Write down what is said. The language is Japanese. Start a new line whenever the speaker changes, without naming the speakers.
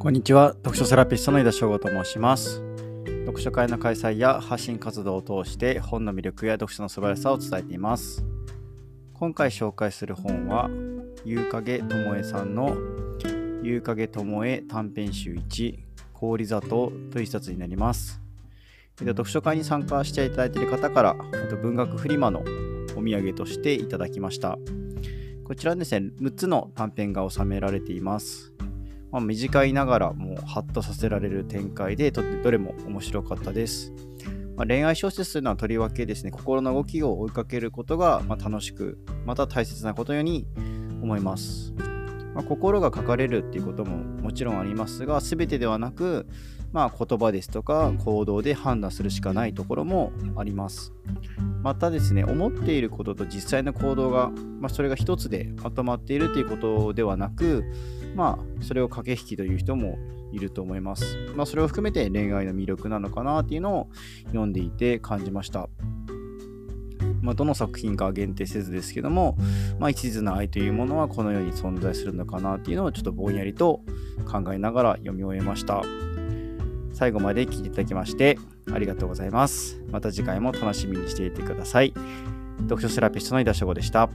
こんにちは。読書セラピストの井田翔吾と申します。読書会の開催や発信活動を通して本の魅力や読書の素晴らしさを伝えています。今回紹介する本は、ゆうかげともえさんのゆうかげともえ短編集1氷砂糖という一冊になります。読書会に参加していただいている方から文学フリマのお土産としていただきました。こちらですね、6つの短編が収められています。まあ、短いながらもうハッとさせられる展開でとってどれも面白かったです。まあ、恋愛小説というのはとりわけですね、心の動きを追いかけることがま楽しく、また大切なことように思います。まあ、心が書かれるっていうことももちろんありますが、全てではなく、まあ、言葉ですとか行動で判断するしかないところもあります。またですね、思っていることと実際の行動が、まあ、それが一つでまとまっているということではなく、まあ、それを駆け引きという人もいると思います。まあ、それを含めて恋愛の魅力なのかなっていうのを読んでいて感じました。まあ、どの作品か限定せずですけども、まあ、一途な愛というものはこの世に存在するのかなっていうのをちょっとぼんやりと考えながら読み終えました。最後まで聞いていただきましてありがとうございます。また次回も楽しみにしていてください。読書セラピストの井田翔吾でした。